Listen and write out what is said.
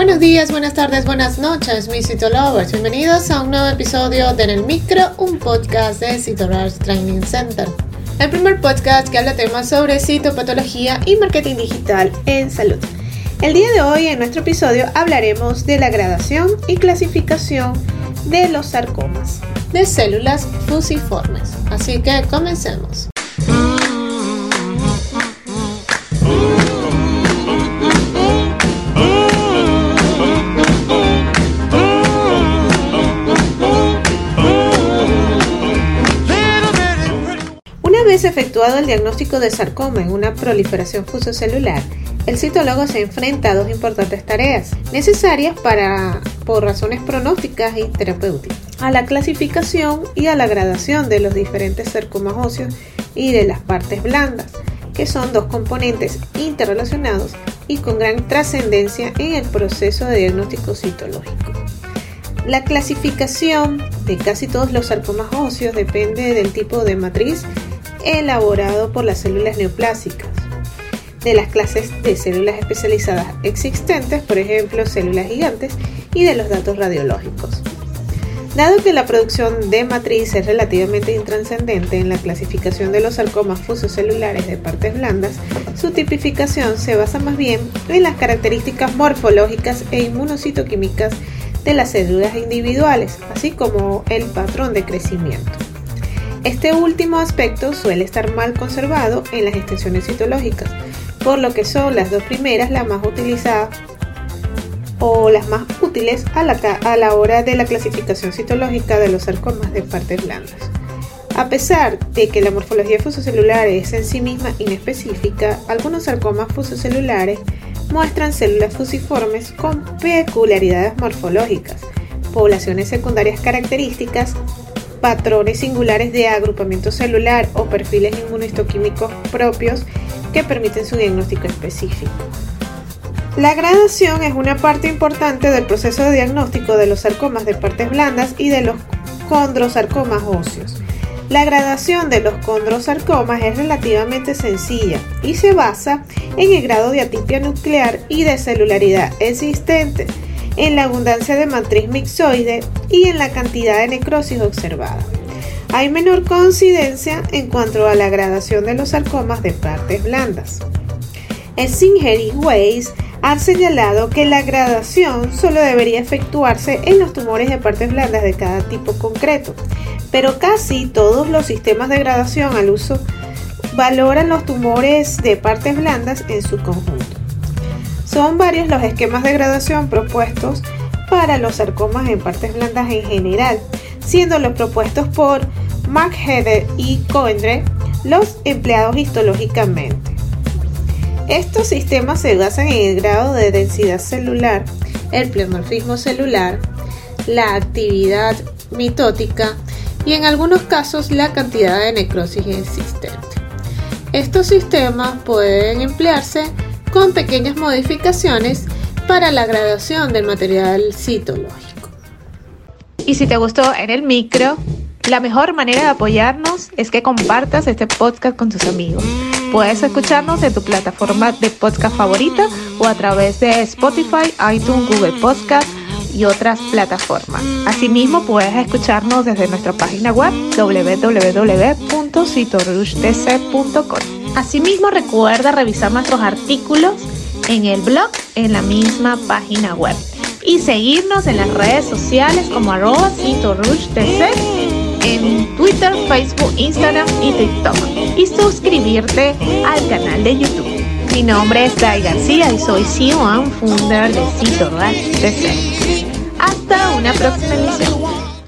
Buenos días, buenas tardes, buenas noches, mis Citolovers. Bienvenidos a un nuevo episodio de En el Micro, un podcast de Citorars Training Center. El primer podcast que habla temas sobre citopatología y marketing digital en salud. El día de hoy, en nuestro episodio, hablaremos de la gradación y clasificación de los sarcomas de células fusiformes. Así que comencemos. Vez efectuado el diagnóstico de sarcoma en una proliferación fusocelular, el citólogo se enfrenta a dos importantes tareas necesarias para, por razones pronósticas y terapéuticas, a la clasificación y a la gradación de los diferentes sarcomas óseos y de las partes blandas, que son dos componentes interrelacionados y con gran trascendencia en el proceso de diagnóstico citológico. La clasificación de casi todos los sarcomas óseos depende del tipo de matriz elaborado por las células neoplásicas de las clases de células especializadas existentes, por ejemplo, células gigantes, y de los datos radiológicos. Dado que la producción de matriz es relativamente intranscendente en la clasificación de los sarcomas fusocelulares de partes blandas, su tipificación se basa más bien en las características morfológicas e inmunocitoquímicas de las células individuales, así como el patrón de crecimiento. Este último aspecto suele estar mal conservado en las extensiones citológicas, por lo que son las dos primeras las más utilizadas o las más útiles a la, a la hora de la clasificación citológica de los sarcomas de partes blandas. A pesar de que la morfología fusocelular es en sí misma inespecífica, algunos sarcomas fusocelulares muestran células fusiformes con peculiaridades morfológicas, poblaciones secundarias características, patrones singulares de agrupamiento celular o perfiles inmunohistoquímicos propios que permiten su diagnóstico específico. La gradación es una parte importante del proceso de diagnóstico de los sarcomas de partes blandas y de los condrosarcomas óseos. La gradación de los condrosarcomas es relativamente sencilla y se basa en el grado de atipia nuclear y de celularidad existente, en la abundancia de matriz mixoide y en la cantidad de necrosis observada. Hay menor coincidencia en cuanto a la gradación de los sarcomas de partes blandas. Singer y Weiss han señalado que la gradación solo debería efectuarse en los tumores de partes blandas de cada tipo concreto, pero casi todos los sistemas de gradación al uso valoran los tumores de partes blandas en su conjunto. Son varios los esquemas de gradación propuestos para los sarcomas en partes blandas en general, siendo los propuestos por McHeather y Coendre los empleados histológicamente. Estos sistemas se basan en el grado de densidad celular, el pleomorfismo celular, la actividad mitótica y en algunos casos la cantidad de necrosis existente. Estos sistemas pueden emplearse con pequeñas modificaciones para la graduación del material citológico. Y si te gustó en el micro, la mejor manera de apoyarnos es que compartas este podcast con tus amigos. Puedes escucharnos en tu plataforma de podcast favorita o a través de Spotify, iTunes, Google Podcast y otras plataformas. Asimismo, puedes escucharnos desde nuestra página web www.citorushdc.com. Asimismo, recuerda revisar nuestros artículos en el blog en la misma página web y seguirnos en las redes sociales como arroba en Twitter, Facebook, Instagram y TikTok y suscribirte al canal de YouTube. Mi nombre es Dai García y soy CEO and founder de Cito Hasta una próxima emisión.